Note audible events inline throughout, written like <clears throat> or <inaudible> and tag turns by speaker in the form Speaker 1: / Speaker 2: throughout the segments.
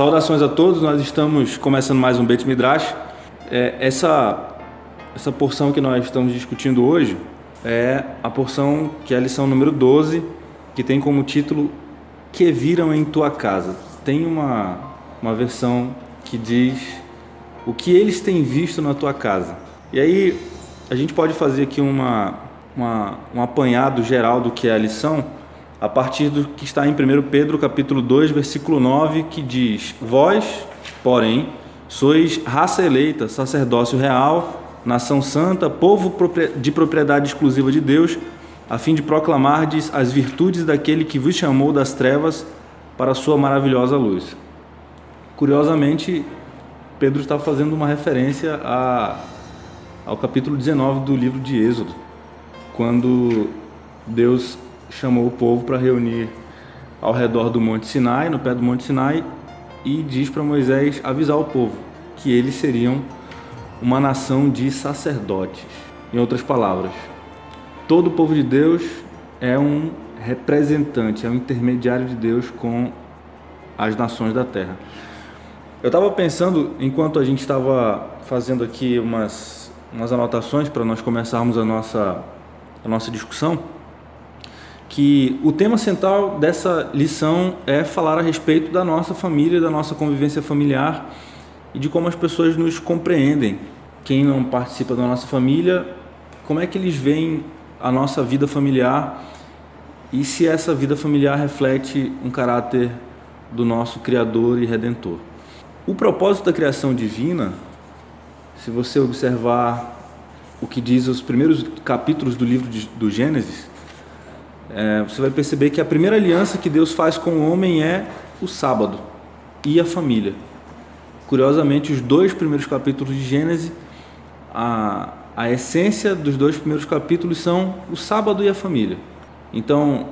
Speaker 1: saudações a todos, nós estamos começando mais um Beit Midrash. É, essa, essa porção que nós estamos discutindo hoje é a porção que é a lição número 12, que tem como título Que viram em tua casa. Tem uma, uma versão que diz o que eles têm visto na tua casa. E aí a gente pode fazer aqui uma, uma, um apanhado geral do que é a lição a partir do que está em 1 Pedro capítulo 2, versículo 9, que diz: Vós, porém, sois raça eleita, sacerdócio real, nação santa, povo de propriedade exclusiva de Deus, a fim de proclamardes as virtudes daquele que vos chamou das trevas para a sua maravilhosa luz. Curiosamente, Pedro está fazendo uma referência a, ao capítulo 19 do livro de Êxodo, quando Deus chamou o povo para reunir ao redor do Monte Sinai, no pé do Monte Sinai, e diz para Moisés avisar o povo que eles seriam uma nação de sacerdotes. Em outras palavras, todo o povo de Deus é um representante, é um intermediário de Deus com as nações da terra. Eu estava pensando, enquanto a gente estava fazendo aqui umas, umas anotações para nós começarmos a nossa, a nossa discussão, que o tema central dessa lição é falar a respeito da nossa família, da nossa convivência familiar e de como as pessoas nos compreendem. Quem não participa da nossa família, como é que eles veem a nossa vida familiar e se essa vida familiar reflete um caráter do nosso Criador e Redentor. O propósito da criação divina, se você observar o que diz os primeiros capítulos do livro de, do Gênesis, é, você vai perceber que a primeira aliança que Deus faz com o homem é o sábado e a família. Curiosamente, os dois primeiros capítulos de Gênesis, a, a essência dos dois primeiros capítulos são o sábado e a família. Então,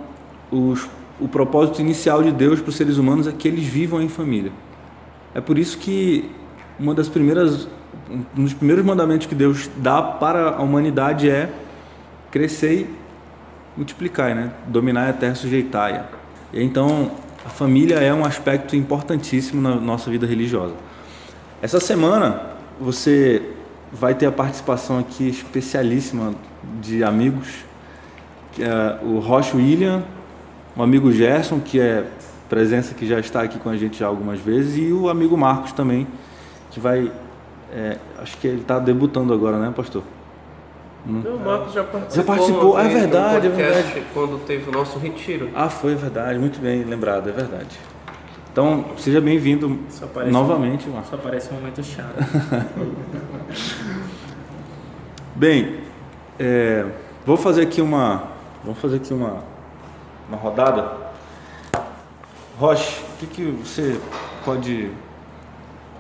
Speaker 1: os, o propósito inicial de Deus para os seres humanos é que eles vivam em família. É por isso que uma das primeiras, um dos primeiros mandamentos que Deus dá para a humanidade é crescer multiplicai, né? Dominar a terra, sujeitai-a. Então, a família é um aspecto importantíssimo na nossa vida religiosa. Essa semana você vai ter a participação aqui especialíssima de amigos, que é o Rocha William, o amigo Gerson, que é presença que já está aqui com a gente já algumas vezes, e o amigo Marcos também, que vai, é, acho que ele está debutando agora, né, pastor?
Speaker 2: Hum. o Marcos já participou.
Speaker 1: Já participou, é verdade, é verdade.
Speaker 2: Quando teve o nosso retiro.
Speaker 1: Ah, foi verdade, muito bem lembrado, é verdade. Então, seja bem-vindo novamente,
Speaker 3: um, Marcos. Só parece um momento chato. <laughs>
Speaker 1: bem, é, vou fazer aqui uma, vamos fazer aqui uma, uma rodada. Roche, o que, que você pode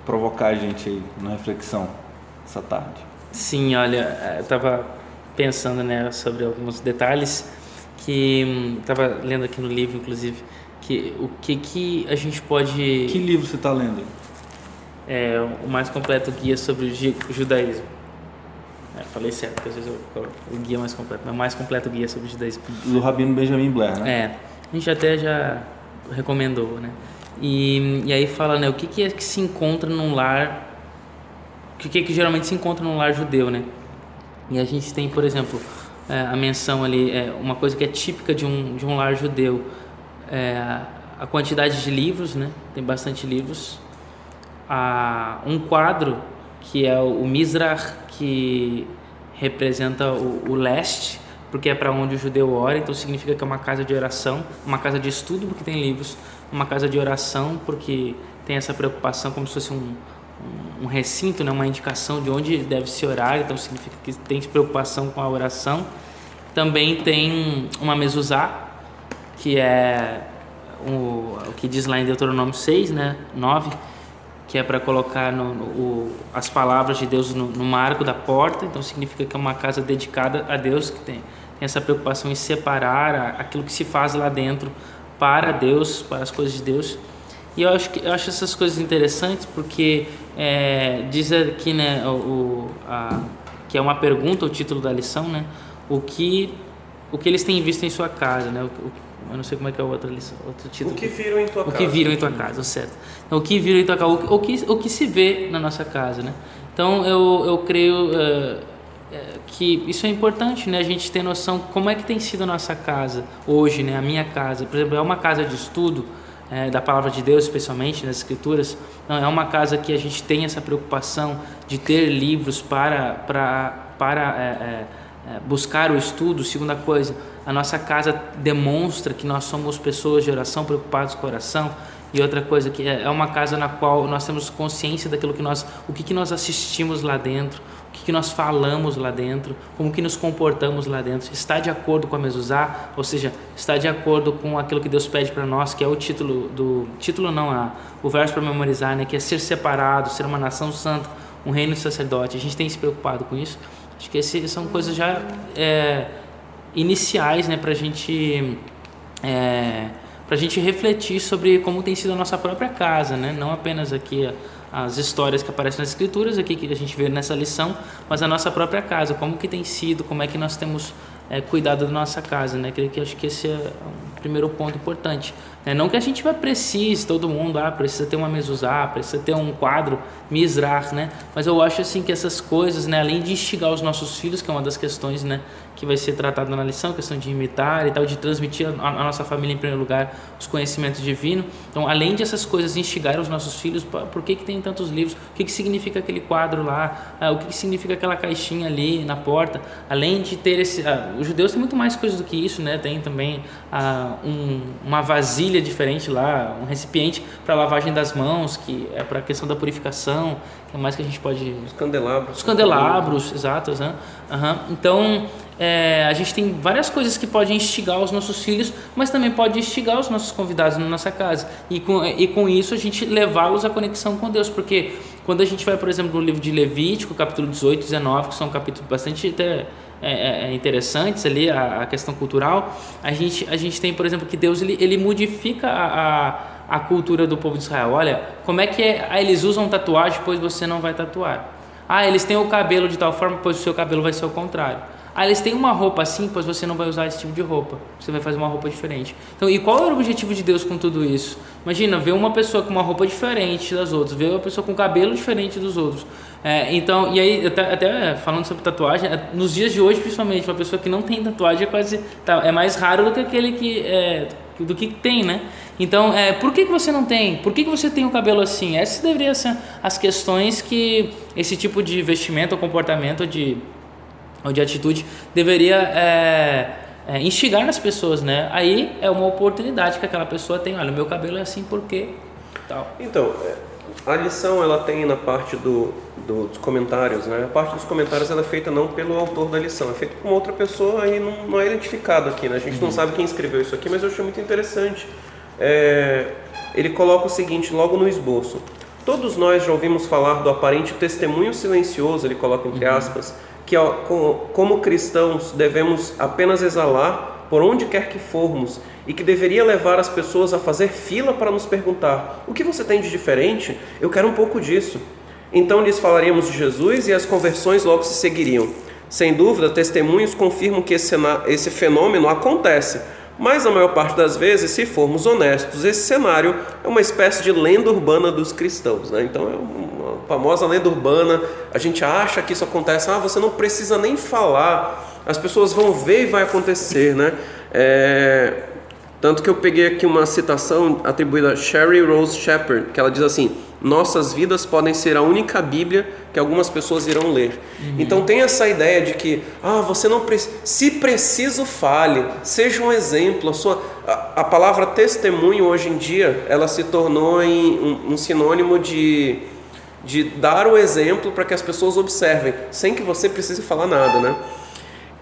Speaker 1: provocar a gente aí na reflexão essa tarde?
Speaker 3: Sim, olha, eu estava pensando né, sobre alguns detalhes que estava hum, lendo aqui no livro, inclusive, que o que que a gente pode.
Speaker 1: Que livro você está lendo?
Speaker 3: É o mais completo guia sobre o judaísmo. É, falei certo, porque às vezes eu coloco o guia mais completo, mas o mais completo guia sobre o judaísmo.
Speaker 1: Do Rabino Benjamin Blair, né?
Speaker 3: É, a gente até já recomendou, né? E, e aí fala, né, o que, que é que se encontra num lar o que, que geralmente se encontra num lar judeu, né? E a gente tem, por exemplo, é, a menção ali, é, uma coisa que é típica de um, de um lar judeu, é, a quantidade de livros, né? Tem bastante livros. A, um quadro que é o, Mizrach, que representa o, o leste, porque é para onde o judeu ora, então significa que é uma casa de oração, uma casa de estudo, porque tem livros, uma casa de oração, porque tem essa preocupação como se fosse um, um recinto, né, uma indicação de onde deve se orar, então significa que tem preocupação com a oração. Também tem uma mezuzá, que é o, o que diz lá em Deuteronômio 6, né, 9, que é para colocar no, no, o, as palavras de Deus no, no, marco da porta, então significa que é uma casa dedicada a Deus, que tem, tem essa preocupação em separar a, aquilo que se faz lá dentro para Deus, para as coisas de Deus. E eu acho, que, eu acho essas coisas interessantes porque é, diz aqui, né, o, a, que é uma pergunta o título da lição, né, o que o que eles têm visto em sua casa, né? O, o, eu não sei como é que é o outro, outro título.
Speaker 2: O que viram em tua
Speaker 3: o
Speaker 2: casa.
Speaker 3: que viram em tua casa, certo. Então, o que viram em tua casa, o, o, que, o que se vê na nossa casa, né? Então, eu, eu creio uh, que isso é importante, né? A gente ter noção como é que tem sido a nossa casa hoje, né? A minha casa, por exemplo, é uma casa de estudo é, da palavra de Deus, especialmente nas escrituras. Não, é uma casa que a gente tem essa preocupação de ter livros para para para é, é, buscar o estudo. Segunda coisa, a nossa casa demonstra que nós somos pessoas de oração preocupados com oração. E outra coisa que é uma casa na qual nós temos consciência daquilo que nós, o que, que nós assistimos lá dentro, o que, que nós falamos lá dentro, como que nos comportamos lá dentro, está de acordo com a mesuzá, ou seja, está de acordo com aquilo que Deus pede para nós, que é o título do título não a o verso para memorizar, né, que é ser separado, ser uma nação santa, um reino de sacerdote. A gente tem se preocupado com isso. Acho que essas são coisas já é, iniciais, né, para a gente é, para a gente refletir sobre como tem sido a nossa própria casa, né? não apenas aqui as histórias que aparecem nas escrituras, aqui que a gente vê nessa lição, mas a nossa própria casa, como que tem sido, como é que nós temos é, cuidado da nossa casa, né? Que, que acho que esse é um primeiro ponto importante. Né? Não que a gente vai precise, todo mundo, ah, precisa ter uma mezuzá, precisa ter um quadro misrar, né? Mas eu acho assim que essas coisas, né, além de instigar os nossos filhos, que é uma das questões, né, que vai ser tratada na lição, questão de imitar e tal, de transmitir a nossa família em primeiro lugar os conhecimentos divinos. Então, além de essas coisas instigar os nossos filhos, por que que tem tantos livros? O que que significa aquele quadro lá? Ah, o que que significa aquela caixinha ali na porta? Além de ter esse, ah, os judeus têm muito mais coisas do que isso, né? Tem também ah, um, uma vasilha diferente lá, um recipiente para lavagem das mãos, que é para a questão da purificação. Que mais que a gente pode?
Speaker 2: Os candelabros.
Speaker 3: Os candelabros, exatos, né? Uhum. Então é, a gente tem várias coisas que podem instigar os nossos filhos, mas também pode instigar os nossos convidados na nossa casa. E com, e com isso a gente levá-los à conexão com Deus, porque quando a gente vai, por exemplo, no livro de Levítico, capítulo 18 e 19, que são capítulos bastante até, é, é, é, interessantes ali, a, a, questão cultural, a gente, a gente tem, por exemplo, que Deus ele, ele modifica a, a, a cultura do povo de Israel. Olha, como é que é, ah, eles usam tatuagem, pois você não vai tatuar. Ah, eles têm o cabelo de tal forma, pois o seu cabelo vai ser o contrário. Ah, eles têm uma roupa assim, pois você não vai usar esse tipo de roupa. Você vai fazer uma roupa diferente. Então, e qual era o objetivo de Deus com tudo isso? Imagina, ver uma pessoa com uma roupa diferente das outras, ver uma pessoa com cabelo diferente dos outros. É, então, e aí, até, até, falando sobre tatuagem, é, nos dias de hoje, principalmente, uma pessoa que não tem tatuagem é quase tá, é mais raro do que aquele que é, do que tem, né? Então, é, por que, que você não tem? Por que, que você tem o cabelo assim? Essas deveriam ser as questões que esse tipo de vestimento ou comportamento de ou de atitude deveria é, é, instigar nas pessoas, né? Aí é uma oportunidade que aquela pessoa tem. Olha, o meu cabelo é assim porque tal.
Speaker 2: Então, é, a lição ela tem na parte do, do, dos comentários, né? A parte dos comentários ela é feita não pelo autor da lição, é feita por uma outra pessoa e não, não é identificado aqui, né? A gente uhum. não sabe quem escreveu isso aqui, mas eu achei muito interessante. É, ele coloca o seguinte logo no esboço. Todos nós já ouvimos falar do aparente testemunho silencioso, ele coloca entre uhum. aspas, que como cristãos devemos apenas exalar por onde quer que formos e que deveria levar as pessoas a fazer fila para nos perguntar: o que você tem de diferente? Eu quero um pouco disso. Então lhes falaríamos de Jesus e as conversões logo se seguiriam. Sem dúvida, testemunhos confirmam que esse fenômeno acontece, mas a maior parte das vezes, se formos honestos, esse cenário é uma espécie de lenda urbana dos cristãos. Né? Então é uma famosa lenda urbana, a gente acha que isso acontece, ah, você não precisa nem falar, as pessoas vão ver e vai acontecer. Né? É... Tanto que eu peguei aqui uma citação atribuída a Sherry Rose Shepard, que ela diz assim: Nossas vidas podem ser a única Bíblia que algumas pessoas irão ler. Uhum. Então tem essa ideia de que, ah, você não precisa, se preciso fale, seja um exemplo. A, sua, a, a, palavra testemunho hoje em dia, ela se tornou em um, um sinônimo de, de dar o exemplo para que as pessoas observem, sem que você precise falar nada, né?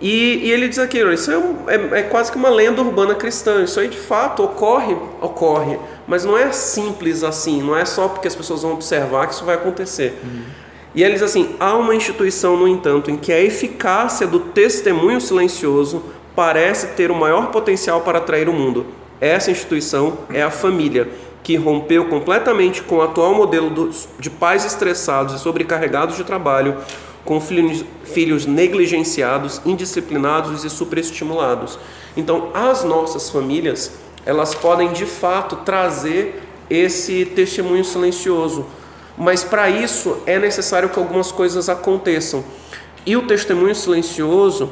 Speaker 2: E, e, ele diz aqui, isso é, um, é, é, quase que uma lenda urbana cristã. Isso aí de fato ocorre, ocorre, mas não é simples assim. Não é só porque as pessoas vão observar que isso vai acontecer. Uhum. E ele diz assim: há uma instituição, no entanto, em que a eficácia do testemunho silencioso parece ter o maior potencial para atrair o mundo. Essa instituição é a família, que rompeu completamente com o atual modelo de pais estressados e sobrecarregados de trabalho, com filhos, filhos negligenciados, indisciplinados e superestimulados. Então, as nossas famílias, elas podem de fato trazer esse testemunho silencioso, mas para isso é necessário que algumas coisas aconteçam. E o testemunho silencioso,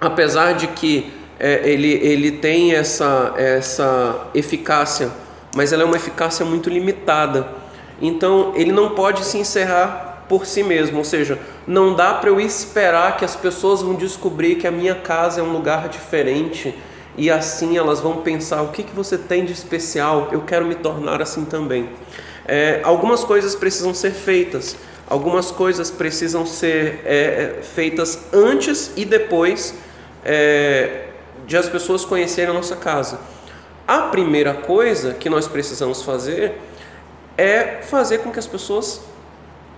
Speaker 2: apesar de que é, ele, ele tem essa, essa eficácia, mas ela é uma eficácia muito limitada. Então, ele não pode se encerrar por si mesmo, ou seja, não dá para eu esperar que as pessoas vão descobrir que a minha casa é um lugar diferente e assim elas vão pensar: o que, que você tem de especial? Eu quero me tornar assim também. É, algumas coisas precisam ser feitas, algumas coisas precisam ser é, é feitas antes e depois é, de as pessoas conhecerem a nossa casa. A primeira coisa que nós precisamos fazer é fazer com que as pessoas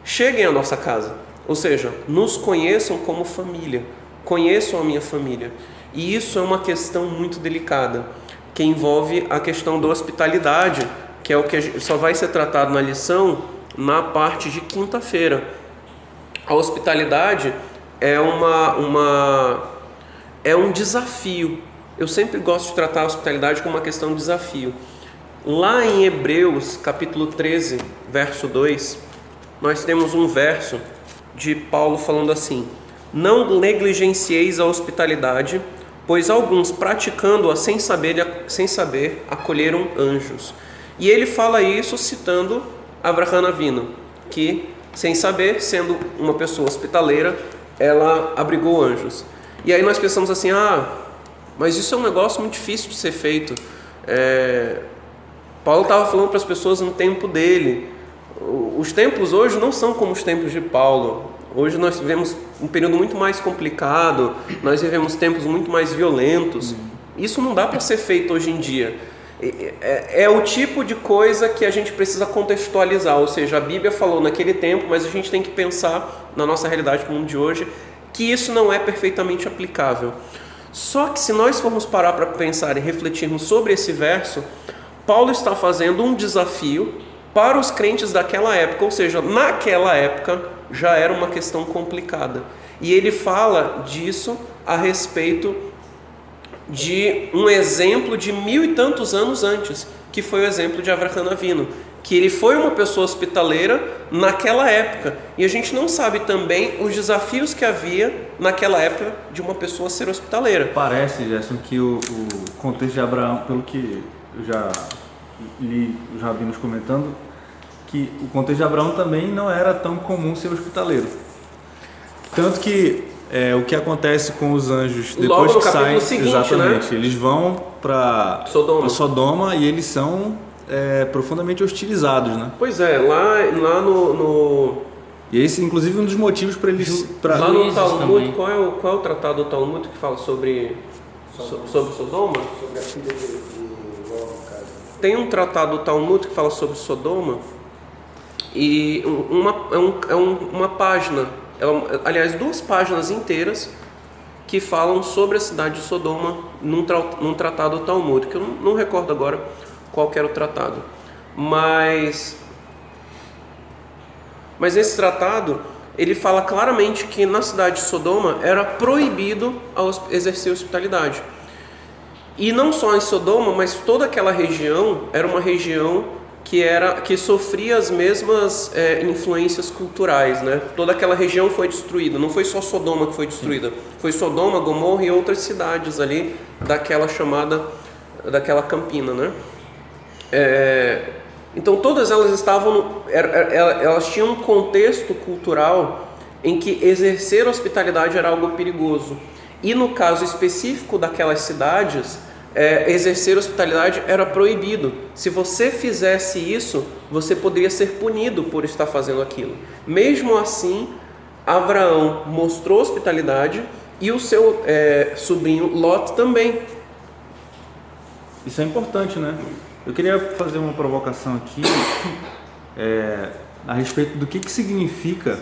Speaker 2: cheguem à nossa casa, ou seja, nos conheçam como família, conheçam a minha família. E isso é uma questão muito delicada, que envolve a questão da hospitalidade, que é o que só vai ser tratado na lição na parte de quinta-feira. A hospitalidade é uma, uma é um desafio. Eu sempre gosto de tratar a hospitalidade como uma questão de desafio. Lá em Hebreus, capítulo 13, verso 2, nós temos um verso de Paulo falando assim: Não negligencieis a hospitalidade, pois alguns praticando-a sem saber, sem saber acolheram anjos. E ele fala isso citando Abraham Avino, que sem saber, sendo uma pessoa hospitaleira, ela abrigou anjos. E aí nós pensamos assim, ah, mas isso é um negócio muito difícil de ser feito. É... Paulo estava falando para as pessoas no tempo dele. Os tempos hoje não são como os tempos de Paulo. Hoje nós vivemos um período muito mais complicado, nós vivemos tempos muito mais violentos. Isso não dá para ser feito hoje em dia. É, é, o tipo de coisa que a gente precisa contextualizar, ou seja, a Bíblia falou naquele tempo, mas a gente tem que pensar na nossa realidade no mundo de hoje que isso não é perfeitamente aplicável. Só que se nós formos parar para pensar e refletirmos sobre esse verso, Paulo está fazendo um desafio para os crentes daquela época, ou seja, naquela época já era uma questão complicada. E ele fala disso a respeito de um exemplo de mil e tantos anos antes, que foi o exemplo de Avraham Avino, que ele foi uma pessoa hospitaleira naquela época. E a gente não sabe também os desafios que havia naquela época de uma pessoa ser hospitaleira.
Speaker 1: Parece, Gerson, que o, o contexto de Abraão, pelo que eu já li os rabinos comentando, que o contexto de Abraão também não era tão comum ser hospitaleiro. Tanto que é, o que acontece com os anjos depois
Speaker 2: Logo
Speaker 1: que saem,
Speaker 2: seguinte,
Speaker 1: exatamente,
Speaker 2: né?
Speaker 1: eles vão para
Speaker 2: Sodoma.
Speaker 1: Sodoma e eles são é, profundamente hostilizados, né?
Speaker 2: Pois é, lá, lá no, no...
Speaker 1: E esse, inclusive, um dos motivos para eles. Pra...
Speaker 2: Lá no Talmud, qual é, o, qual é o tratado do Talmud que fala sobre, so- sobre Sodoma?
Speaker 4: Sobre a filha de, de Ló, no caso.
Speaker 2: Tem um tratado do Talmud que fala sobre Sodoma e um- uma, é, um- é um- uma página, é aliás, duas páginas inteiras que falam sobre a cidade de Sodoma num, tra- num tratado do Talmud, que eu não, não recordo agora qual era o tratado. Mas, mas nesse tratado ele fala claramente que na cidade de Sodoma era proibido exercer hospitalidade. E não só em Sodoma, mas toda aquela região era uma região que era que sofria as mesmas é, influências culturais, né? Toda aquela região foi destruída. Não foi só Sodoma que foi destruída, foi Sodoma, Gomorra e outras cidades ali daquela chamada daquela campina, né? É, então todas elas estavam, elas tinham um contexto cultural em que exercer hospitalidade era algo perigoso. E no caso específico daquelas cidades, é, exercer hospitalidade era proibido. Se você fizesse isso, você poderia ser punido por estar fazendo aquilo. Mesmo assim, Abraão mostrou hospitalidade e o seu é, sobrinho Lot também.
Speaker 1: Isso é importante, né? Eu queria fazer uma provocação aqui <coughs> é, a respeito do que, que significa,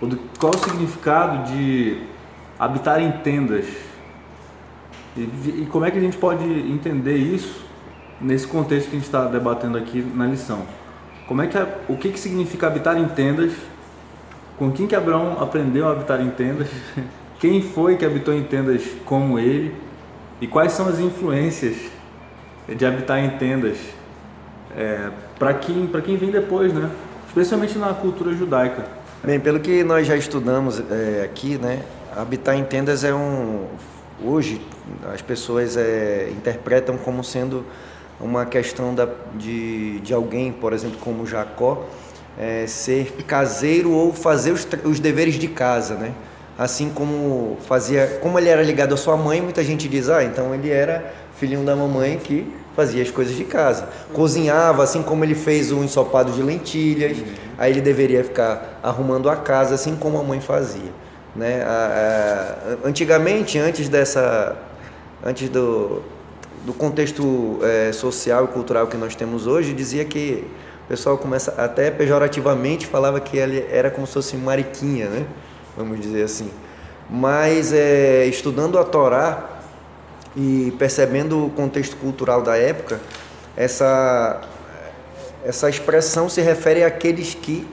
Speaker 1: ou do, qual o significado de habitar em tendas. E, como é que a gente pode entender isso nesse contexto que a gente está debatendo aqui na lição. Como é que a- o que, que significa habitar em tendas com quem que Abraão aprendeu a habitar em tendas, <laughs> quem foi que habitou em tendas como ele e quais são as influências de habitar em tendas é, para quem, para quem vem depois, né? especialmente na cultura judaica.
Speaker 4: Bem, pelo que nós já estudamos é, aqui, né, habitar em tendas é um. Hoje, as pessoas é, interpretam como sendo uma questão da, de, de alguém, por exemplo, como Jacó, é, ser caseiro ou fazer os, os deveres de casa, né? Assim como fazia, como ele era ligado à sua mãe, muita gente diz, ah, então ele era filhinho da mamãe que fazia as coisas de casa. Cozinhava, assim como ele fez o ensopado de lentilhas, aí ele deveria ficar arrumando a casa, assim como a mãe fazia. Né? A, a, antigamente, antes dessa, antes do, do contexto é, social e cultural que nós temos hoje, dizia que o pessoal começa até pejorativamente falava que ele era como se fosse mariquinha, né? Vamos dizer assim. Mas é, estudando a Torá e percebendo o contexto cultural da época, essa essa expressão se refere àqueles que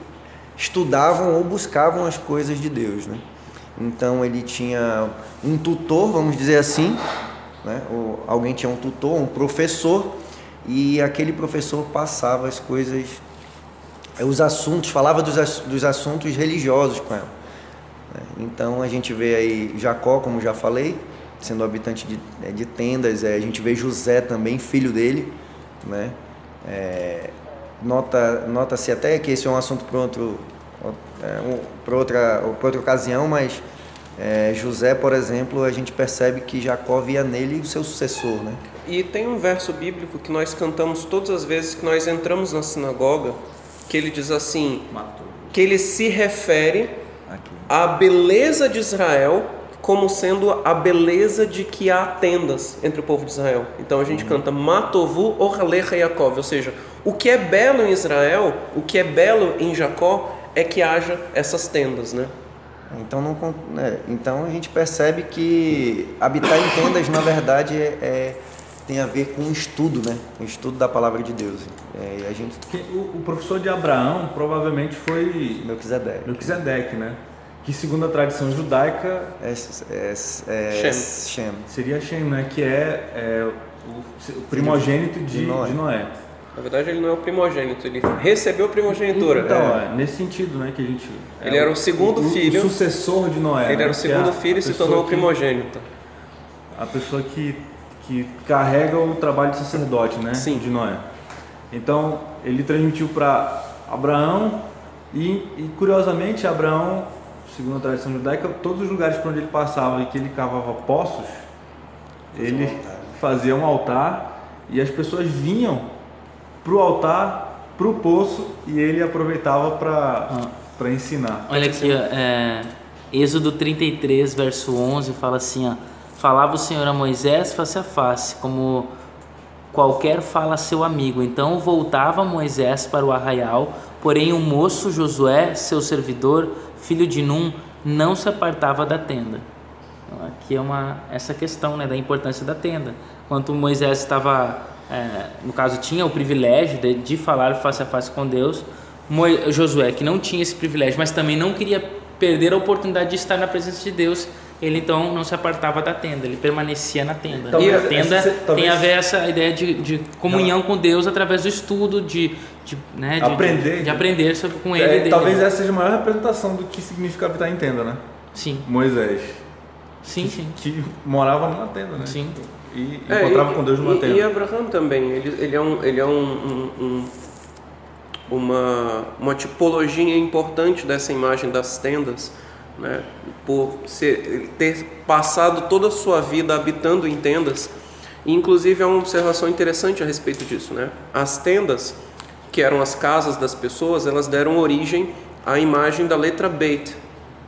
Speaker 4: estudavam ou buscavam as coisas de Deus, né? Então ele tinha um tutor, vamos dizer assim, né? Ou alguém tinha um tutor, um professor, e aquele professor passava as coisas, os assuntos, falava dos, dos assuntos religiosos com ela. Né? Então a gente vê aí Jacó, como já falei, sendo habitante de, né, de tendas, é, a gente vê José também, filho dele, né? É, nota nota-se até que esse é um assunto para outro é, um, para outra outra ocasião, mas é, José, por exemplo, a gente percebe que Jacó via nele o seu sucessor, né?
Speaker 2: E tem um verso bíblico que nós cantamos todas as vezes que nós entramos na sinagoga, que ele diz assim, que ele se refere Aqui. à beleza de Israel como sendo a beleza de que há tendas entre o povo de Israel. Então a gente uhum. canta Matovu Orlecha Yaakov, ou seja, o que é belo em Israel, o que é belo em Jacó é que haja essas tendas, né?
Speaker 4: Então, não, é, então a gente percebe que habitar em tendas, na verdade, é, é, tem a ver com o estudo, né? O estudo da palavra de Deus. É, a gente...
Speaker 1: o, o, professor de Abraão provavelmente foi
Speaker 4: Melquisedeque.
Speaker 1: Melquisedeque, né? Que segundo a tradição judaica
Speaker 4: é, é, é Shem. Shem.
Speaker 1: seria Shem, né? Que é, é o, primogênito de, de Noé. de Noé.
Speaker 2: Na verdade, ele não é o primogênito, ele recebeu a primogenitura.
Speaker 1: Então, é. nesse sentido, né, que a gente...
Speaker 2: Ele é era o segundo
Speaker 1: o,
Speaker 2: filho.
Speaker 1: O sucessor de Noé.
Speaker 2: Ele
Speaker 1: né,
Speaker 2: era o segundo filho e se tornou o primogênito.
Speaker 1: a pessoa que, que carrega o trabalho de sacerdote, né,
Speaker 2: Sim.
Speaker 1: de Noé. Então, ele transmitiu para Abraão e, e, curiosamente, Abraão, segundo a tradição judaica, todos os lugares por onde ele passava e que ele cavava poços, ele fazia um altar e as pessoas vinham para o altar, para o poço e ele aproveitava para ah. Pra ensinar.
Speaker 3: Olha aqui, ó, é, Êxodo 33, verso 11, fala assim: ó, Falava o Senhor a Moisés face a face, como qualquer fala a seu amigo. Então voltava Moisés para o arraial, porém o moço Josué, seu servidor, filho de Num, não se apartava da tenda. Então, aqui é uma essa questão né, da importância da tenda. Enquanto Moisés estava é, no caso, tinha o privilégio de, de falar face a face com Deus. Mo, Josué, que não tinha esse privilégio, mas também não queria perder a oportunidade de estar na presença de Deus, ele então não se apartava da tenda, ele permanecia na tenda. Talvez, e a tenda talvez, tem a ver essa ideia de, de comunhão não. com Deus através do estudo, de, de, né, de
Speaker 1: aprender,
Speaker 3: de, de, aprender sobre, com ele. É, dele.
Speaker 1: talvez essa seja a maior representação do que significa habitar em tenda, né?
Speaker 3: Sim.
Speaker 1: Moisés.
Speaker 3: Sim,
Speaker 1: que,
Speaker 3: sim.
Speaker 1: Que morava numa tenda, né?
Speaker 3: Sim
Speaker 1: e é, encontrava
Speaker 2: e,
Speaker 1: com Deus numa
Speaker 2: e,
Speaker 1: tenda.
Speaker 2: E Abraão também, ele, ele é, um, ele é um, um, um, uma, uma tipologia importante dessa imagem das tendas, né? por ser, ter passado toda a sua vida habitando em tendas. E, inclusive, há uma observação interessante a respeito disso. Né? As tendas, que eram as casas das pessoas, elas deram origem à imagem da letra Beit,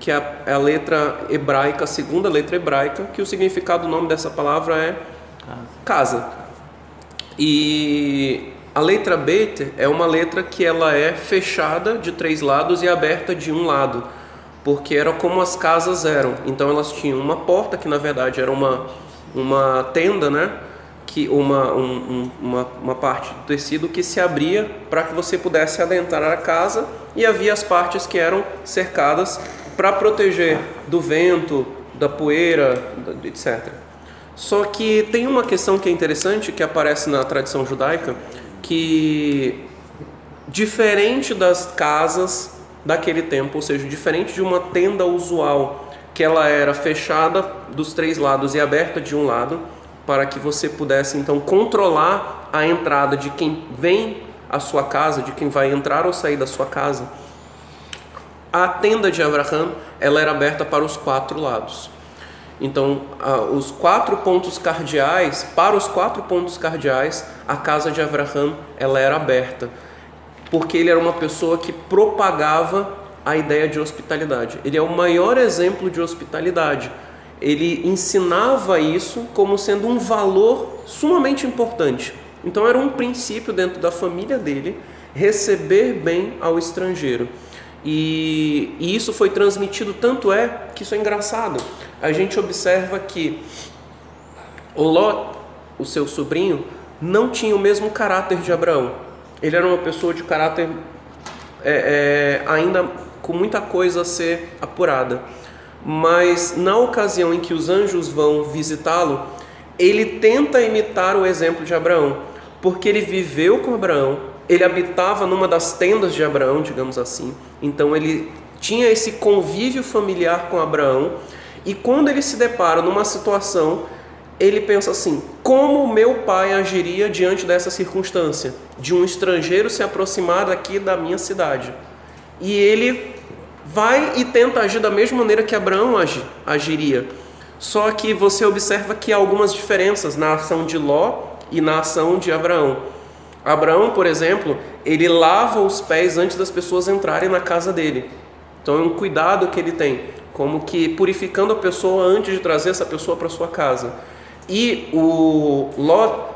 Speaker 2: que é a, é a letra hebraica, a segunda letra hebraica, que o significado do nome dessa palavra é casa. E a letra Bet é uma letra que ela é fechada de três lados e aberta de um lado, porque era como as casas eram. Então elas tinham uma porta que na verdade era uma uma tenda, né? que uma, um, uma, uma parte do tecido que se abria para que você pudesse adentrar a casa e havia as partes que eram cercadas para proteger do vento, da poeira, etc. Só que tem uma questão que é interessante que aparece na tradição judaica que diferente das casas daquele tempo, ou seja, diferente de uma tenda usual que ela era fechada dos três lados e aberta de um lado, para que você pudesse então controlar a entrada de quem vem à sua casa, de quem vai entrar ou sair da sua casa. A tenda de Abraham, ela era aberta para os quatro lados. Então, os quatro pontos cardeais, para os quatro pontos cardeais, a casa de Abraham, ela era aberta, porque ele era uma pessoa que propagava a ideia de hospitalidade. Ele é o maior exemplo de hospitalidade ele ensinava isso como sendo um valor sumamente importante. Então era um princípio dentro da família dele receber bem ao estrangeiro. E, e, isso foi transmitido, tanto é que isso é engraçado. A gente observa que Ló, o seu sobrinho, não tinha o mesmo caráter de Abraão. Ele era uma pessoa de caráter é, é, ainda com muita coisa a ser apurada. Mas na ocasião em que os anjos vão visitá-lo, ele tenta imitar o exemplo de Abraão, porque ele viveu com Abraão, ele habitava numa das tendas de Abraão, digamos assim, então ele tinha esse convívio familiar com Abraão, e quando ele se depara numa situação, ele pensa assim: como meu pai agiria diante dessa circunstância, de um estrangeiro se aproximar aqui da minha cidade? E ele vai e tenta agir da mesma maneira que Abraão agi, agiria. Só que você observa que há algumas diferenças na ação de Ló e na ação de Abraão. Abraão, por exemplo, ele lava os pés antes das pessoas entrarem na casa dele. Então é um cuidado que ele tem, como que purificando a pessoa antes de trazer essa pessoa para sua casa. E o Ló,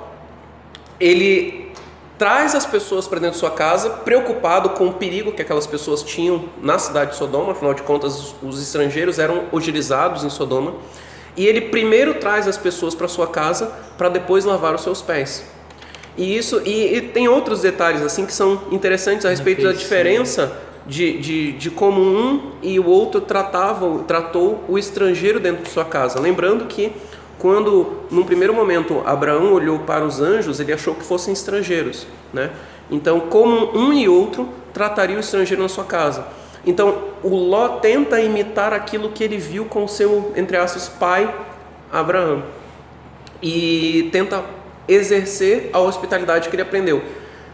Speaker 2: ele traz as pessoas para dentro de sua casa, preocupado com o perigo que aquelas pessoas tinham na cidade de Sodoma, afinal de contas, os estrangeiros eram hostilizados em Sodoma. E ele primeiro traz as pessoas para sua casa para depois lavar os seus pés. E isso e, e, tem outros detalhes assim que são interessantes a respeito da diferença de, de, de como um e o outro tratavam, tratou o estrangeiro dentro de sua casa. Lembrando que quando, num primeiro momento, Abraão olhou para os anjos, ele achou que fossem estrangeiros, né? Então, como um e outro trataria o estrangeiro na sua casa. Então, o Ló tenta imitar aquilo que ele viu com seu, entre aspas, pai Abraão. E tenta exercer a hospitalidade que ele aprendeu.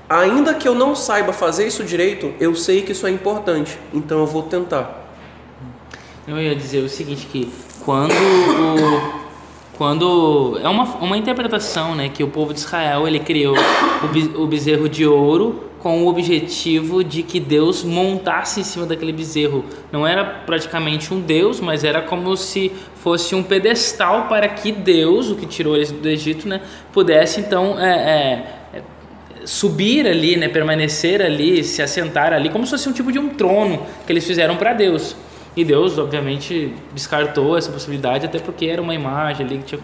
Speaker 2: Ainda que eu não saiba fazer isso direito, eu sei que isso é importante, então eu vou tentar.
Speaker 3: Eu ia dizer o seguinte que quando o quando é uma, uma interpretação né, que o povo de Israel ele criou o, o bezerro de ouro com o objetivo de que Deus montasse em cima daquele bezerro. Não era praticamente um Deus, mas era como se fosse um pedestal para que Deus, o que tirou eles do Egito, né, pudesse então é, é, subir ali, né, permanecer ali, se assentar ali, como se fosse um tipo de um trono que eles fizeram para Deus. E Deus, obviamente, descartou essa possibilidade, até porque era uma imagem ali que tinha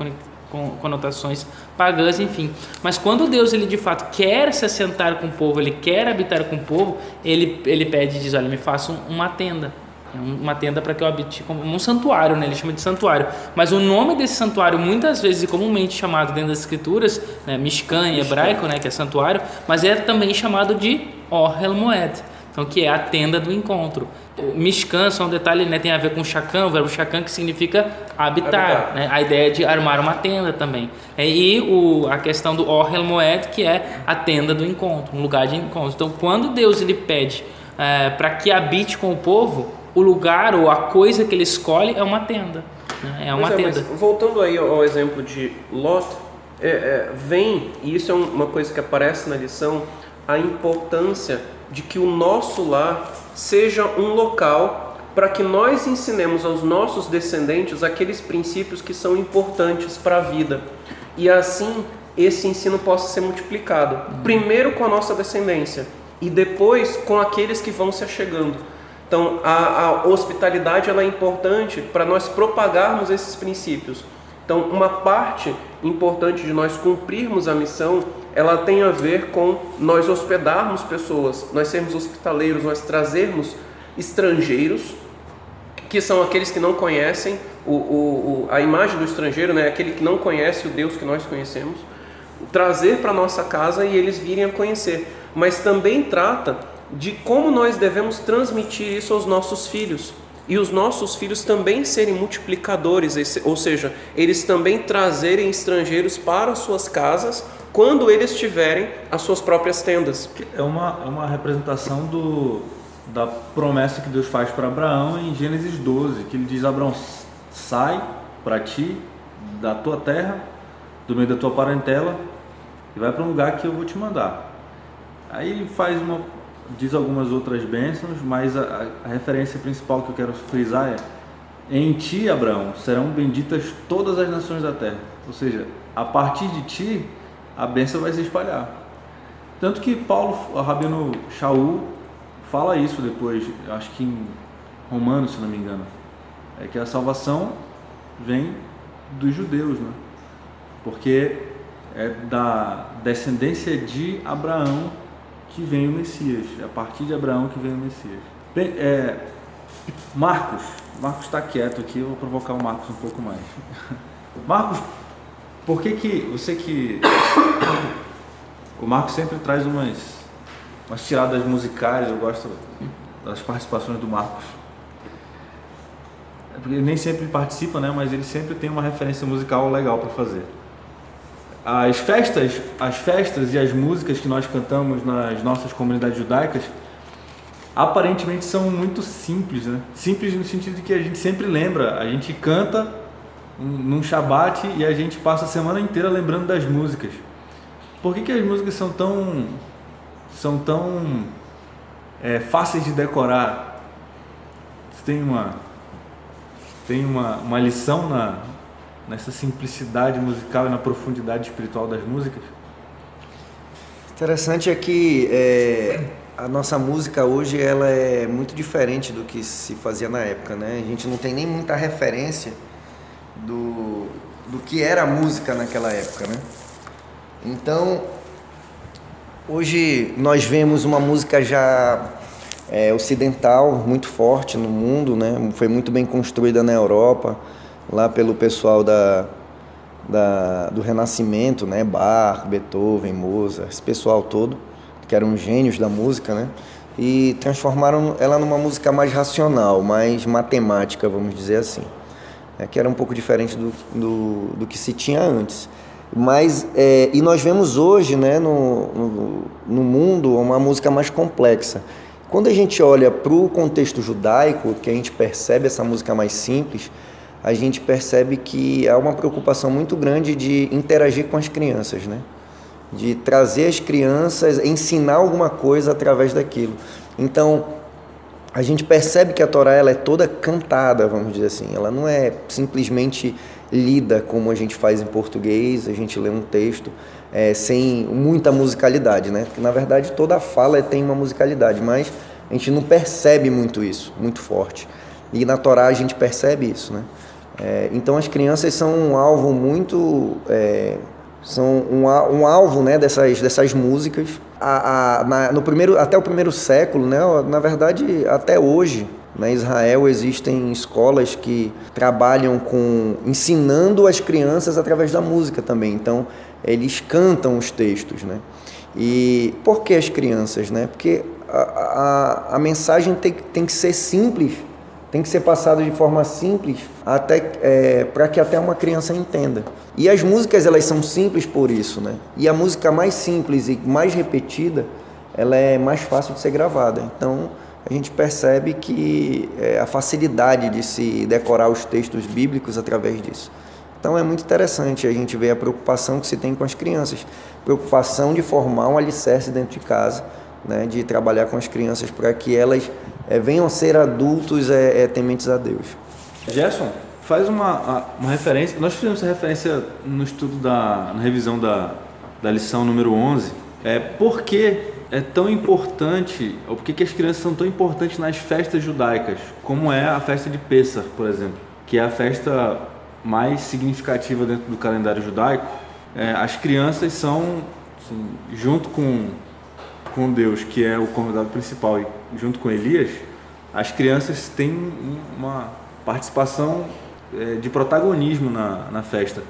Speaker 3: conotações pagãs, enfim. Mas quando Deus, ele de fato quer se assentar com o povo, ele quer habitar com o povo, ele, ele pede e diz: Olha, me faça uma tenda. Uma tenda para que eu habite como um santuário, né? ele chama de santuário. Mas o nome desse santuário, muitas vezes e comumente chamado dentro das escrituras, né? Mishkan em hebraico, né? que é santuário, mas é também chamado de Ohel Moed, então, que é a tenda do encontro. O Mishkan, só um detalhe, né, tem a ver com Shakan, o verbo Shakan que significa habitar, habitar. Né? a ideia de armar uma tenda também. É, e o, a questão do Ohel Moed, que é a tenda do encontro, um lugar de encontro. Então, quando Deus ele pede é, para que habite com o povo, o lugar ou a coisa que ele escolhe é uma tenda. Né? É uma é, tenda.
Speaker 2: voltando aí ao exemplo de Lot, é, é, vem, e isso é uma coisa que aparece na lição, a importância de que o nosso lar seja um local para que nós ensinemos aos nossos descendentes aqueles princípios que são importantes para a vida. E assim esse ensino possa ser multiplicado. Primeiro com a nossa descendência e depois com aqueles que vão se achegando. Então, a, a hospitalidade ela é importante para nós propagarmos esses princípios. Então, uma parte importante de nós cumprirmos a missão, ela tem a ver com nós hospedarmos pessoas, nós sermos hospitaleiros, nós trazermos estrangeiros, que são aqueles que não conhecem o, o, a imagem do estrangeiro, né? aquele que não conhece o Deus que nós conhecemos, trazer para nossa casa e eles virem a conhecer. Mas também trata de como nós devemos transmitir isso aos nossos filhos e os nossos filhos também serem multiplicadores, ou seja, eles também trazerem estrangeiros para suas casas quando eles tiverem as suas próprias tendas.
Speaker 1: É uma, é uma representação do, da promessa que Deus faz para Abraão em Gênesis 12, que ele diz: Abraão, sai para ti da tua terra, do meio da tua parentela, e vai para um lugar que eu vou te mandar. Aí ele faz uma diz algumas outras bênçãos, mas a, a, referência principal que eu quero frisar é: Em ti, Abraão, serão benditas todas as nações da terra. Ou seja, a partir de ti, a bênção vai se espalhar. Tanto que Paulo, o Rabino Shaul, fala isso depois, acho que em Romanos, se não me engano. É que a salvação vem dos judeus, né? Porque é da descendência de Abraão que vem o Messias, é a partir de Abraão que vem o Messias. Bem, é, Marcos, Marcos está quieto aqui, eu vou provocar o Marcos um pouco mais. <laughs> Marcos, por que que, você que, <coughs> o Marcos sempre traz umas, umas tiradas musicais, eu gosto das participações do Marcos. Porque ele nem sempre participa, né, mas ele sempre tem uma referência musical legal para fazer. As festas, as festas e as músicas que nós cantamos nas nossas comunidades judaicas aparentemente são muito simples, né? Simples no sentido de que a gente sempre lembra, a gente canta num Shabat e a gente passa a semana inteira lembrando das músicas. Por que, que as músicas são tão são tão é, fáceis de decorar? Tem uma tem uma, uma lição na, nessa simplicidade musical e na profundidade espiritual das músicas?
Speaker 4: Interessante é que é, a nossa música hoje ela é muito diferente do que se fazia na época, né? A gente não tem nem muita referência do, do que era a música naquela época, né? Então, hoje nós vemos uma música já é, ocidental muito forte no mundo, né? Foi muito bem construída na Europa lá pelo pessoal da, da, do Renascimento, né? Bach, Beethoven, Mozart, esse pessoal todo, que eram gênios da música, né? E transformaram ela numa música mais racional, mais matemática, vamos dizer assim. É, que era um pouco diferente do, do, do que se tinha antes. Mas, é, e nós vemos hoje né, no, no, no mundo uma música mais complexa. Quando a gente olha para o contexto judaico, que a gente percebe essa música mais simples, a gente percebe que há uma preocupação muito grande de interagir com as crianças, né? de trazer as crianças, ensinar alguma coisa através daquilo. Então, a gente percebe que a Torá ela é toda cantada, vamos dizer assim. Ela não é simplesmente lida como a gente faz em português, a gente lê um texto é, sem muita musicalidade, né? Porque, na verdade, toda fala tem uma musicalidade, mas a gente não percebe muito isso, muito forte. E na Torá a gente percebe isso, né? É, então as crianças são um alvo muito é, são um, um, alvo né, dessas, dessas músicas. A, a, na, no primeiro, até o primeiro século, né, na verdade até hoje, na Israel existem escolas que trabalham com ensinando as crianças através da música também. Então eles cantam os textos, né? E por que as crianças, né? Porque a, a, a mensagem tem, tem que ser simples tem que ser passado de forma simples até é, para que até uma criança entenda. E as músicas elas são simples por isso, né? E a música mais simples e mais repetida, ela é mais fácil de ser gravada. Então a gente percebe que é, a facilidade de se decorar os textos bíblicos através disso. Então é muito interessante a gente ver a preocupação que se tem com as crianças, preocupação de formar um alicerce dentro de casa, né, de trabalhar com as crianças para que elas é, venham ser adultos é, é, tementes a Deus.
Speaker 1: Gerson, faz uma, uma referência. Nós fizemos essa referência no estudo da na revisão da, da lição número 11. É por que é tão importante, ou por que as crianças são tão importantes nas festas judaicas, como é a festa de Pessah, por exemplo, que é a festa mais significativa dentro do calendário judaico, é, as crianças são, assim, junto com, com Deus, que é o convidado principal, e junto com Elias, as crianças têm uma participação é, de protagonismo na, na festa.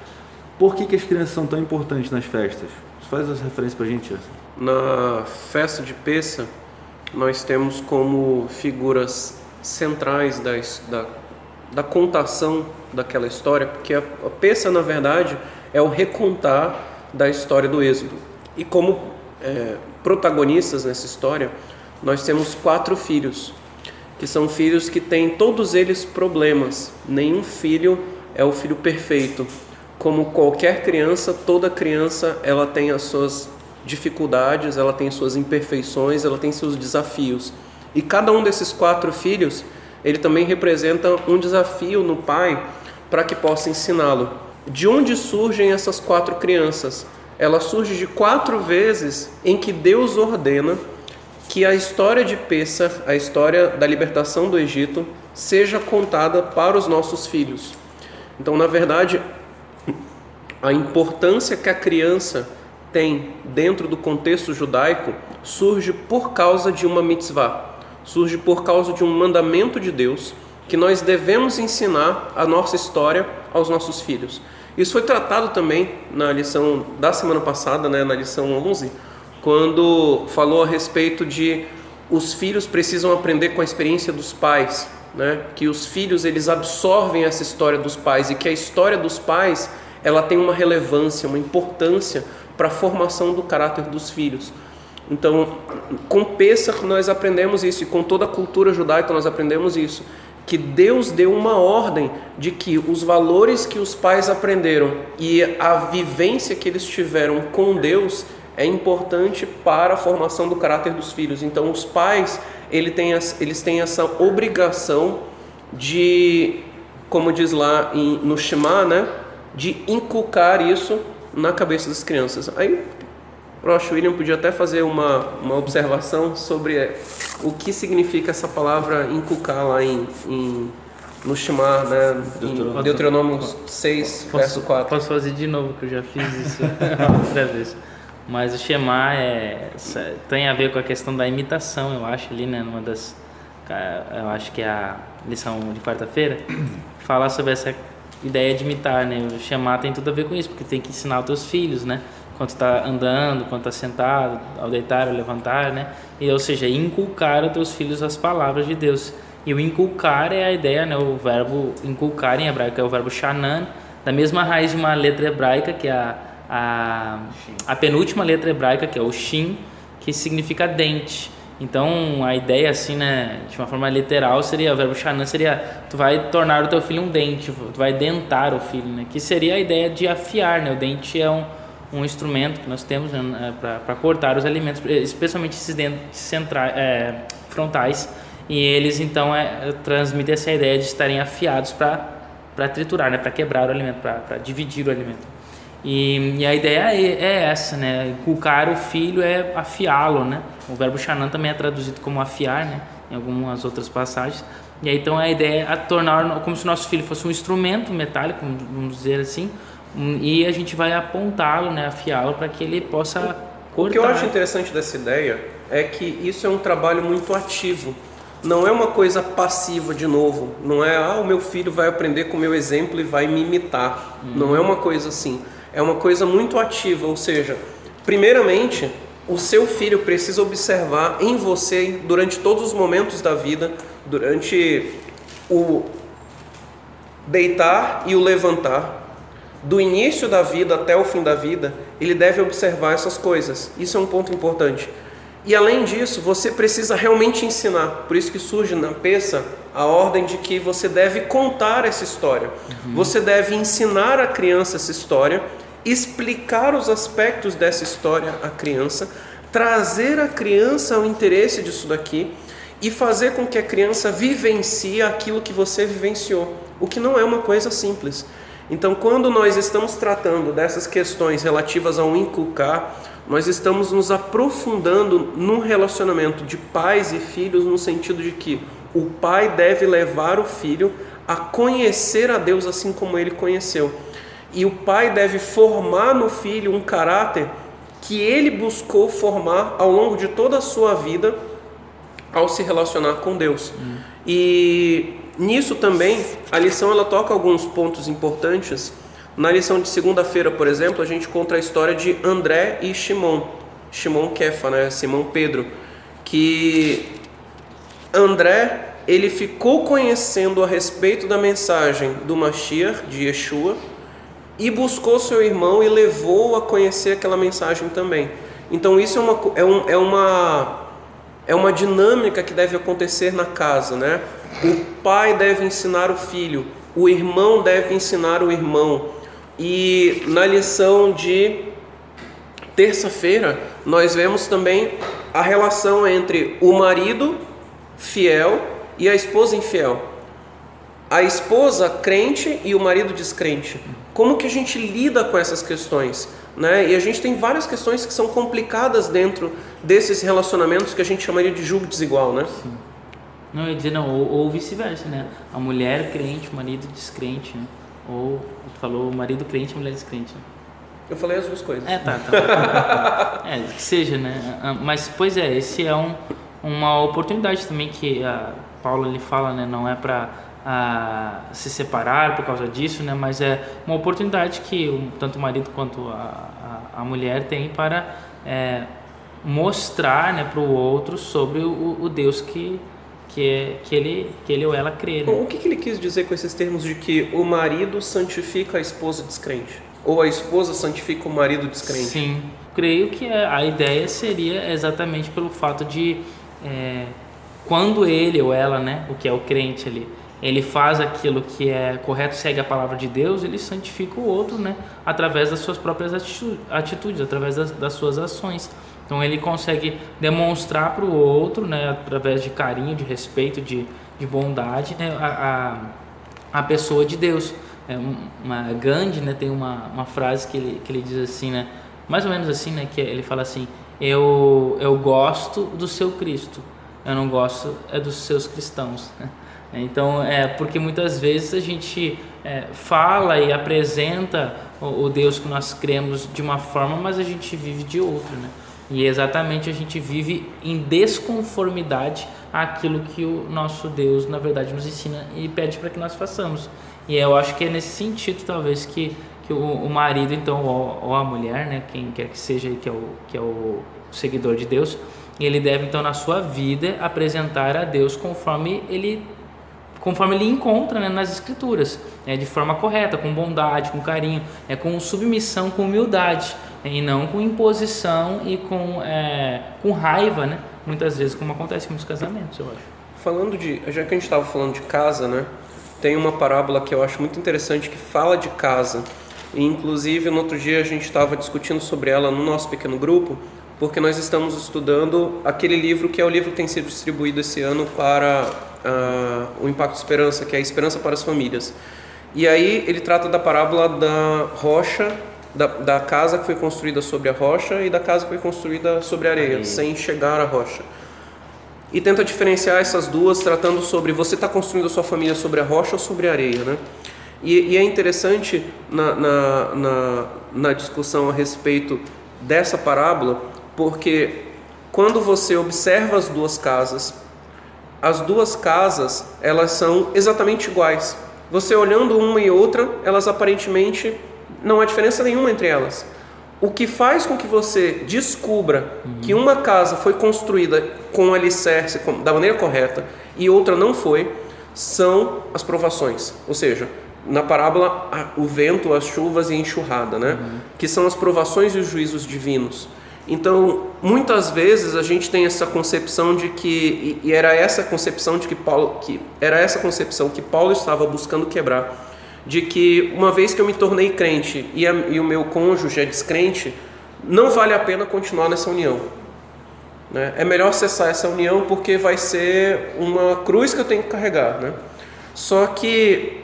Speaker 1: Por que, que as crianças são tão importantes nas festas? Faz essa referência para a gente.
Speaker 2: Na festa de Pessa, nós temos como figuras centrais da, da, da contação daquela história, porque a, a Pessa, na verdade, é o recontar da história do Êxodo. E como é, protagonistas nessa história, nós temos quatro filhos, que são filhos que têm todos eles problemas. Nenhum filho é o filho perfeito. Como qualquer criança, toda criança ela tem as suas dificuldades, ela tem suas imperfeições, ela tem seus desafios. E cada um desses quatro filhos, ele também representa um desafio no pai para que possa ensiná-lo. De onde surgem essas quatro crianças? Ela surge de quatro vezes em que Deus ordena que a história de Pessa, a história da libertação do Egito, seja contada para os nossos filhos. Então, na verdade, a importância que a criança tem dentro do contexto judaico surge por causa de uma mitzvah, surge por causa de um mandamento de Deus que nós devemos ensinar a nossa história aos nossos filhos. Isso foi tratado também na lição da semana passada, né, na lição 11, quando falou a respeito de os filhos precisam aprender com a experiência dos pais, né? Que os filhos eles absorvem essa história dos pais e que a história dos pais ela tem uma relevância, uma importância para a formação do caráter dos filhos. Então, com Pesach nós aprendemos isso e com toda a cultura judaica nós aprendemos isso, que Deus deu uma ordem de que os valores que os pais aprenderam e a vivência que eles tiveram com Deus é importante para a formação do caráter dos filhos. Então, os pais ele tem, eles têm essa obrigação de, como diz lá no Shema, né, de inculcar isso na cabeça das crianças. Aí o Rosh William podia até fazer uma, uma observação sobre é, o que significa essa palavra inculcar lá em, em no Shema, né, em Deuteronômio 6,
Speaker 3: posso,
Speaker 2: verso 4.
Speaker 3: Posso fazer de novo, que eu já fiz isso <laughs> outra vez. Mas o Shema é, tem a ver com a questão da imitação, eu acho, ali, né, numa das... Eu acho que é a lição de quarta-feira, <clears throat> falar sobre essa ideia de imitar, né? O chamar tem tudo a ver com isso, porque tem que ensinar os teus filhos, né? Quando está andando, quando está sentado, ao deitar, ao levantar, né? E, ou seja, inculcar aos teus filhos as palavras de Deus. E o inculcar é a ideia, né? O verbo inculcar em hebraico é o verbo shanan, da mesma raiz de uma letra hebraica, que é a, a, a penúltima letra hebraica, que é o shin, que significa dente. Então, a ideia, assim, né, de uma forma literal, seria, o verbo shanan seria, tu vai tornar o teu filho um dente, tu vai dentar o filho, né, que seria a ideia de afiar, né, o dente é um, um instrumento que nós temos né, para cortar os alimentos, especialmente esses dentes centrais, é, frontais, e eles, então, é, transmitem essa ideia de estarem afiados para triturar, né, para quebrar o alimento, para dividir o alimento. E, e, a ideia é, é essa, né? Inculcar o filho é afiá-lo, né? O verbo xanã também é traduzido como afiar, né? Em algumas outras passagens. E aí, então a ideia é tornar como se o nosso filho fosse um instrumento metálico, vamos dizer assim, e a gente vai apontá-lo, né? Afiá-lo para que ele possa cortar.
Speaker 2: O que eu acho interessante dessa ideia é que isso é um trabalho muito ativo. Não é uma coisa passiva de novo. Não é, ah, o meu filho vai aprender com o meu exemplo e vai me imitar. Hum. Não é uma coisa assim é uma coisa muito ativa, ou seja, primeiramente, o seu filho precisa observar em você durante todos os momentos da vida, durante o deitar e o levantar, do início da vida até o fim da vida, ele deve observar essas coisas. Isso é um ponto importante. E além disso, você precisa realmente ensinar. Por isso que surge na peça a ordem de que você deve contar essa história. Uhum. Você deve ensinar a criança essa história explicar os aspectos dessa história à criança, trazer a criança ao interesse disso daqui e fazer com que a criança vivencie aquilo que você vivenciou, o que não é uma coisa simples. Então, quando nós estamos tratando dessas questões relativas ao inculcar, nós estamos nos aprofundando num relacionamento de pais e filhos no sentido de que o pai deve levar o filho a conhecer a Deus assim como ele conheceu. E o pai deve formar no filho um caráter que ele buscou formar ao longo de toda a sua vida ao se relacionar com Deus. Hum. E nisso também a lição ela toca alguns pontos importantes. Na lição de segunda-feira, por exemplo, a gente conta a história de André e Shimon. Shimon Kefa, né? Simão Pedro, que André ele ficou conhecendo a respeito da mensagem do Mashiach, de Yeshua, e buscou seu irmão e levou a conhecer aquela mensagem também. Então isso é uma, é, um, é uma, é uma dinâmica que deve acontecer na casa, né? O pai deve ensinar o filho, o irmão deve ensinar o irmão. E na lição de terça-feira, nós vemos também a relação entre o marido fiel e a esposa infiel. A esposa crente e o marido descrente. Como que a gente lida com essas questões? Né? E a gente tem várias questões que são complicadas dentro desses relacionamentos que a gente chamaria de julgo desigual, né? Sim.
Speaker 3: Não, eu ia dizer não, ou, ou vice-versa, né? A mulher crente, o marido descrente, né? Ou tu falou marido crente, mulher descrente. Né?
Speaker 2: Eu falei as duas coisas.
Speaker 3: É, tá, tá. <laughs> é, que seja, né? Ah, mas, pois é, esse é um, uma oportunidade também que a Paula ele fala, né? Não é para se separar por causa disso, né? Mas é uma oportunidade que tanto o marido quanto a, a, a mulher tem para é, mostrar, né, para o outro sobre o, o Deus que que, é, que, ele, que ele ou ela crê. Né?
Speaker 2: O que, que ele quis dizer com esses termos de que o marido santifica a esposa descrente? Ou a esposa santifica o marido descrente?
Speaker 3: Sim, creio que a ideia seria exatamente pelo fato de é, quando ele ou ela, né, o que é o crente ali, ele faz aquilo que é correto, segue a palavra de Deus, ele santifica o outro, né, através das suas próprias atitudes, através das, das suas ações. Então ele consegue demonstrar para o outro, né, através de carinho, de respeito, de, de bondade, né, a, a, a pessoa de Deus é uma Gandhi né tem uma, uma frase que ele, que ele diz assim né mais ou menos assim né que ele fala assim eu eu gosto do seu Cristo eu não gosto é dos seus cristãos <laughs> então é porque muitas vezes a gente é, fala e apresenta o, o, Deus que nós cremos de uma forma mas a gente vive de outra né? E exatamente a gente vive em desconformidade àquilo que o nosso Deus na verdade nos ensina e pede para que nós façamos. E eu acho que é nesse sentido, talvez, que, que o, o marido, então, ou, ou, a mulher, né, quem quer que seja que é o, que é o seguidor de Deus, ele deve, então, na sua vida, apresentar a Deus conforme ele conforme ele encontra né, nas escrituras, é de forma correta, com bondade, com carinho, é com submissão, com humildade, é, e não com imposição e com, é, com raiva, né? Muitas vezes, como acontece muitos casamentos, eu acho.
Speaker 2: Falando de, já que a gente estava falando de casa, né? tem uma parábola que eu acho muito interessante que fala de casa. E, inclusive, no outro dia a gente estava discutindo sobre ela no nosso pequeno grupo, porque nós estamos estudando aquele livro que é o livro que tem sido distribuído esse ano para uh, o Impacto Esperança, que é a Esperança para as Famílias. E aí ele trata da parábola da rocha, da, da casa que foi construída sobre a rocha e da casa que foi construída sobre a areia, sem chegar à rocha e tenta diferenciar essas duas, tratando sobre você está construindo a sua família sobre a rocha ou sobre a areia, né? E, e é interessante na, na, na, na discussão a respeito dessa parábola, porque quando você observa as duas casas, as duas casas elas são exatamente iguais. Você olhando uma e outra, elas aparentemente não há diferença nenhuma entre elas. O que faz com que você descubra uhum. que uma casa foi construída com alicerce com, da maneira correta e outra não foi, são as provações. Ou seja, na parábola, o vento, as chuvas e a enxurrada, né? Uhum. Que são as provações e os juízos divinos. Então, muitas vezes a gente tem essa concepção de que e era essa concepção de que Paulo que era essa concepção que Paulo estava buscando quebrar de que uma vez que eu me tornei crente e, a, e o meu cônjuge é descrente, não vale a pena continuar nessa união. Né? É melhor cessar essa união porque vai ser uma cruz que eu tenho que carregar. Né? Só que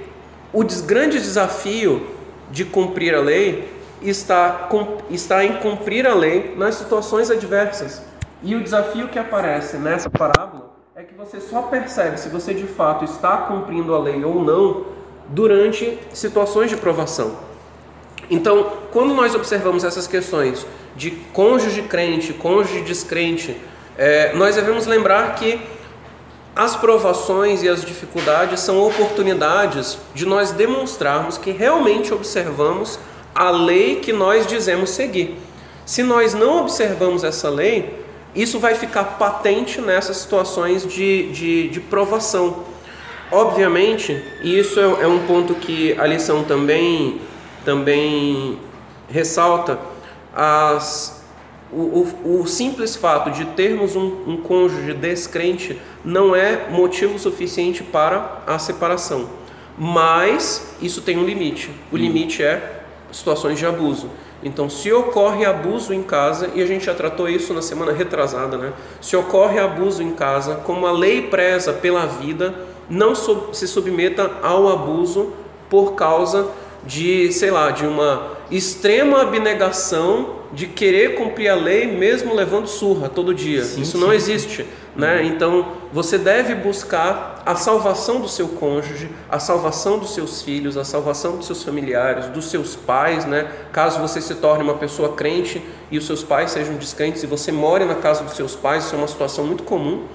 Speaker 2: o grande desafio de cumprir a lei está, está em cumprir a lei nas situações adversas. E o desafio que aparece nessa parábola é que você só percebe se você de fato está cumprindo a lei ou não durante situações de provação. Então, quando nós observamos essas questões de cônjuge crente, cônjuge descrente, é, nós devemos lembrar que as provações e as dificuldades são oportunidades de nós demonstrarmos que realmente observamos a lei que nós dizemos seguir. Se nós não observamos essa lei, isso vai ficar patente nessas situações de, de, de provação. Obviamente, e isso é, é um ponto que a lição também, também ressalta, as, o, o, o, simples fato de termos um, um cônjuge descrente não é motivo suficiente para a separação. Mas isso tem um limite. O limite é situações de abuso. Então, se ocorre abuso em casa, e a gente já tratou isso na semana retrasada, né? Se ocorre abuso em casa, como a lei preza pela vida, não se submeta ao abuso por causa de, sei lá, de uma extrema abnegação de querer cumprir a lei mesmo levando surra todo dia. Sim, Isso sim. não existe. Né? Então você deve buscar a salvação do seu cônjuge, a salvação dos seus filhos, a salvação dos seus familiares, dos seus pais. Né? Caso você se torne uma pessoa crente e os seus pais sejam descrentes e você more na casa dos seus pais, isso é uma situação muito comum.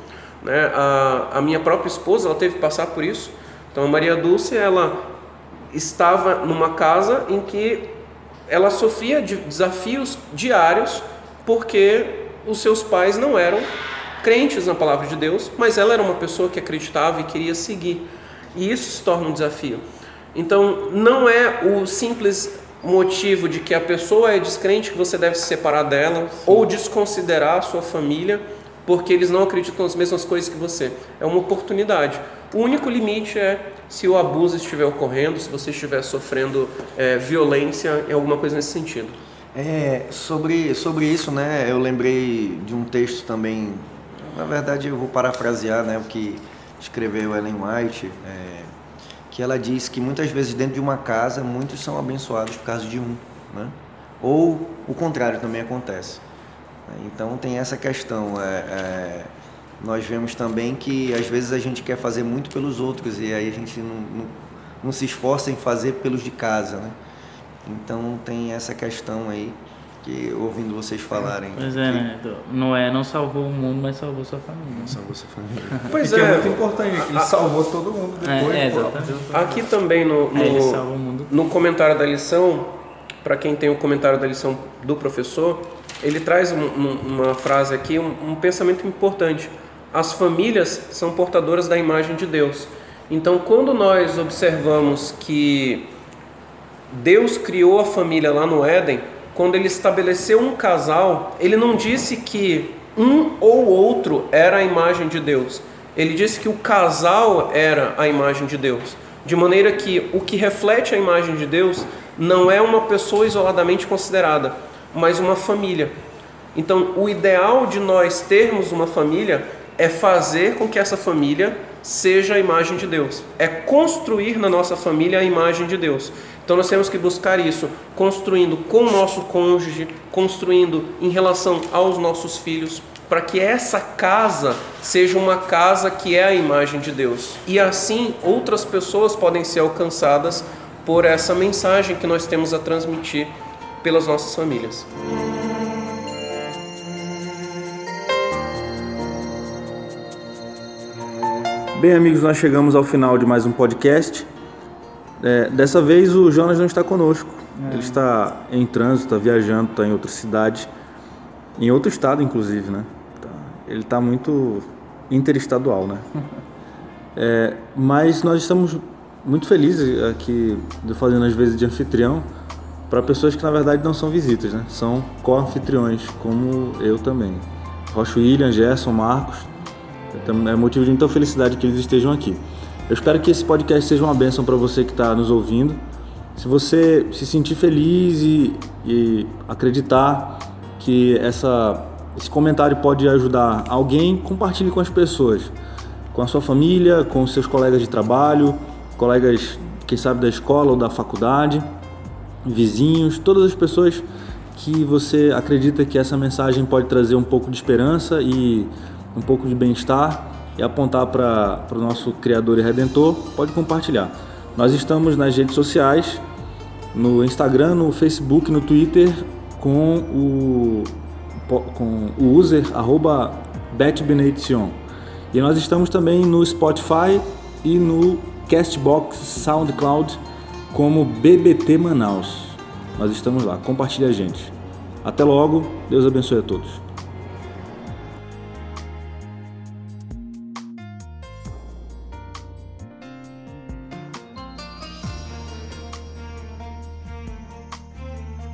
Speaker 2: Né? A, a minha própria esposa ela teve que passar por isso. Então a Maria Dulce ela estava numa casa em que ela sofria de desafios diários porque os seus pais não eram crentes na palavra de Deus, mas ela era uma pessoa que acreditava e queria seguir. E isso se torna um desafio. Então, não é o simples motivo de que a pessoa é descrente que você deve se separar dela Sim. ou desconsiderar a sua família porque eles não acreditam nas mesmas coisas que você. É uma oportunidade. O único limite é se o abuso estiver ocorrendo, se você estiver sofrendo é, violência, é alguma coisa nesse sentido.
Speaker 4: É, sobre, sobre isso, né, eu lembrei de um texto também, na verdade eu vou parafrasear né, o que escreveu Ellen White, é, que ela diz que muitas vezes dentro de uma casa muitos são abençoados por causa de um, né? ou o contrário também acontece. Então tem essa questão. É, é, nós vemos também que às vezes a gente quer fazer muito pelos outros e aí a gente não, não, não se esforça em fazer pelos de casa, né? Então tem essa questão aí que ouvindo vocês falarem.
Speaker 3: Pois é, né? Noé não salvou o mundo, mas salvou sua família.
Speaker 4: Não salvou sua família. <laughs>
Speaker 1: Pois é, é muito importante, ele salvou todo mundo depois. É,
Speaker 2: é, Aqui também no, no, no comentário da lição, para quem tem o comentário da lição do professor, ele traz um, um, uma frase aqui, um, um pensamento importante. As famílias são portadoras da imagem de Deus. Então, quando nós observamos que Deus criou a família lá no Éden, quando ele estabeleceu um casal, ele não disse que um ou outro era a imagem de Deus. Ele disse que o casal era a imagem de Deus. De maneira que o que reflete a imagem de Deus não é uma pessoa isoladamente considerada, mas uma família. Então, o ideal de nós termos uma família é fazer com que essa família seja a imagem de Deus, é construir na nossa família a imagem de Deus. Então nós temos que buscar isso, construindo com o nosso cônjuge, construindo em relação aos nossos filhos, para que essa casa seja uma casa que é a imagem de Deus. E assim outras pessoas podem ser alcançadas por essa mensagem que nós temos a transmitir pelas nossas famílias.
Speaker 1: Bem, amigos, nós chegamos ao final de mais um podcast. É, dessa vez o Jonas não está conosco. É. Ele está em trânsito, está viajando, está em outra cidade, em outro estado, inclusive, né? Tá, ele está muito interestadual, né? <laughs> É, mas nós estamos muito felizes aqui de fazendo as vezes de anfitrião para pessoas que na verdade não são visitas, né? São co-anfitriões, como eu também. Rocha William, Gerson, Marcos. É motivo de muita felicidade que eles estejam aqui. Eu espero que esse podcast seja uma bênção para você que está nos ouvindo. Se você se sentir feliz e, e acreditar que essa, esse comentário pode ajudar alguém, compartilhe com as pessoas, com a sua família, com seus colegas de trabalho, colegas, quem sabe, da escola ou da faculdade vizinhos, todas as pessoas que você acredita que essa mensagem pode trazer um pouco de esperança e um pouco de bem-estar e apontar para o nosso Criador e Redentor, pode compartilhar. Nós estamos nas redes sociais, no Instagram, no Facebook, no Twitter, com o, com o user arroba betbenedition. E nós estamos também no Spotify e no Castbox SoundCloud como BBT Manaus. Nós estamos lá. Compartilhe a gente. Até logo. Deus abençoe a todos.